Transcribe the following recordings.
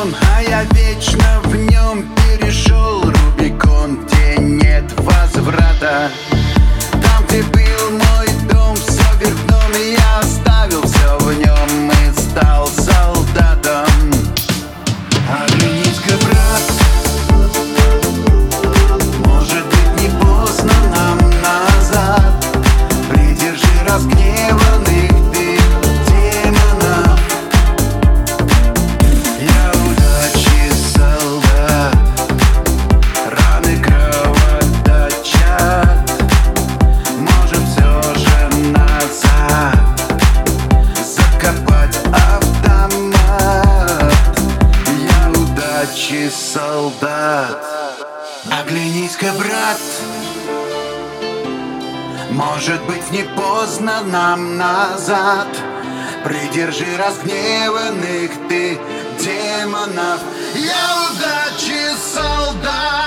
сон, а я вечно в солдат. Оглянись-ка, брат. Может быть не поздно нам назад. Придержи разгневанных ты демонов. Я удачи солдат.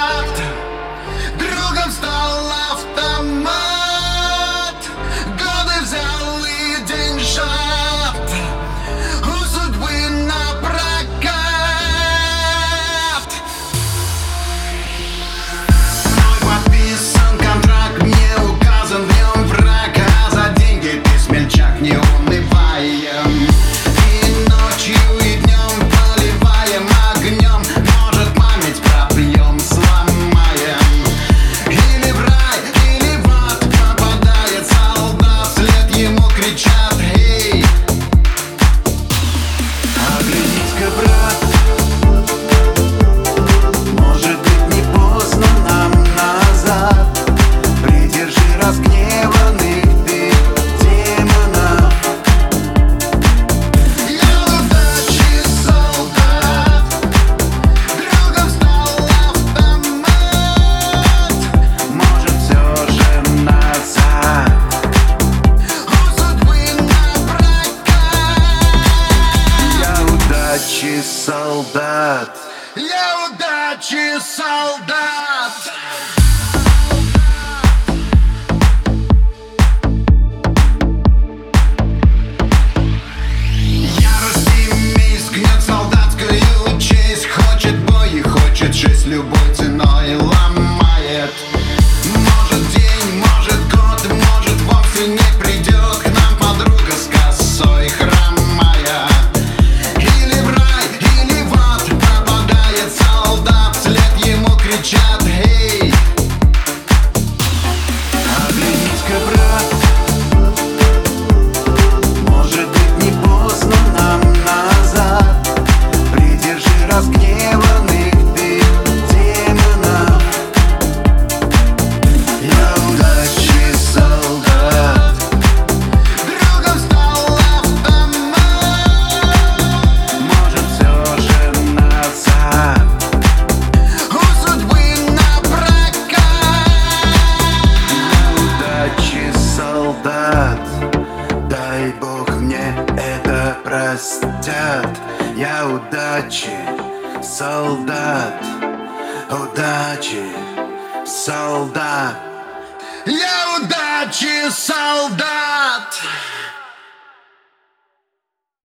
Я удачи солдат! хотят Я удачи, солдат Удачи, солдат. Я удачи, солдат.